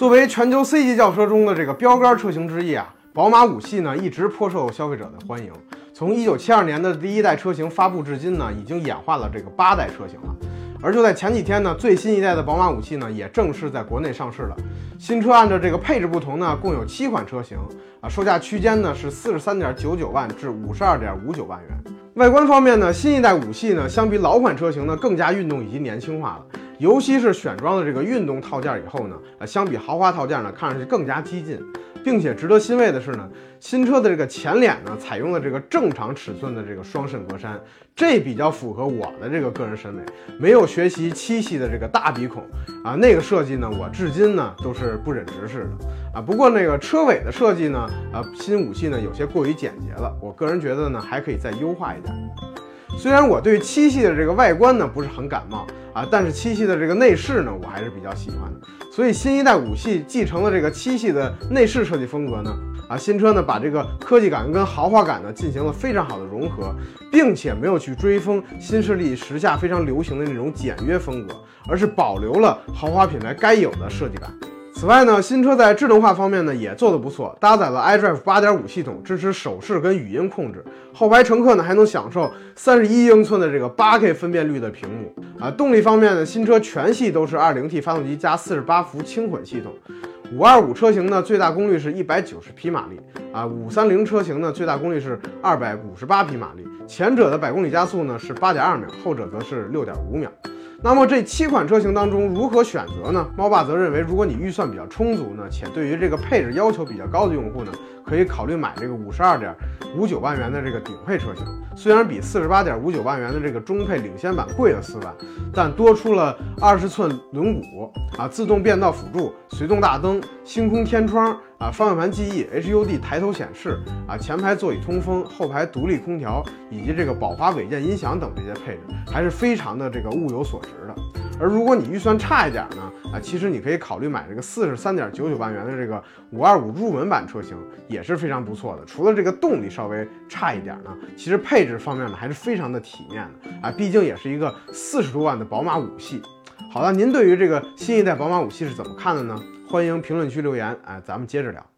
作为全球 C 级轿车中的这个标杆车型之一啊，宝马五系呢一直颇受消费者的欢迎。从一九七二年的第一代车型发布至今呢，已经演化了这个八代车型了。而就在前几天呢，最新一代的宝马五系呢也正式在国内上市了。新车按照这个配置不同呢，共有七款车型啊，售价区间呢是四十三点九九万至五十二点五九万元。外观方面呢，新一代五系呢相比老款车型呢更加运动以及年轻化了。尤其是选装的这个运动套件以后呢，呃，相比豪华套件呢，看上去更加激进，并且值得欣慰的是呢，新车的这个前脸呢，采用了这个正常尺寸的这个双肾格栅，这比较符合我的这个个人审美，没有学习七系的这个大鼻孔啊，那个设计呢，我至今呢都是不忍直视的啊。不过那个车尾的设计呢，啊，新五系呢有些过于简洁了，我个人觉得呢还可以再优化一点。虽然我对七系的这个外观呢不是很感冒。啊，但是七系的这个内饰呢，我还是比较喜欢的。所以新一代五系继承了这个七系的内饰设计风格呢，啊，新车呢把这个科技感跟豪华感呢进行了非常好的融合，并且没有去追风新势力时下非常流行的那种简约风格，而是保留了豪华品牌该有的设计感。此外呢，新车在智能化方面呢也做得不错，搭载了 iDrive 8.5系统，支持手势跟语音控制。后排乘客呢还能享受31英寸的这个 8K 分辨率的屏幕啊。动力方面呢，新车全系都是 2.0T 发动机加48伏轻混系统。525车型呢最大功率是一百九十匹马力啊，530车型呢最大功率是二百五十八匹马力。前者的百公里加速呢是八点二秒，后者则是六点五秒。那么这七款车型当中如何选择呢？猫爸则认为，如果你预算比较充足呢，且对于这个配置要求比较高的用户呢，可以考虑买这个五十二点五九万元的这个顶配车型。虽然比四十八点五九万元的这个中配领先版贵了四万，但多出了二十寸轮毂啊，自动变道辅助、随动大灯、星空天窗啊、方向盘记忆、HUD 抬头显示啊、前排座椅通风、后排独立空调以及这个宝华韦健音响等这些配置，还是非常的这个物有所值。值的，而如果你预算差一点呢？啊，其实你可以考虑买这个四十三点九九万元的这个五二五入门版车型，也是非常不错的。除了这个动力稍微差一点呢，其实配置方面呢还是非常的体面的啊，毕竟也是一个四十多万的宝马五系。好了，您对于这个新一代宝马五系是怎么看的呢？欢迎评论区留言，哎，咱们接着聊。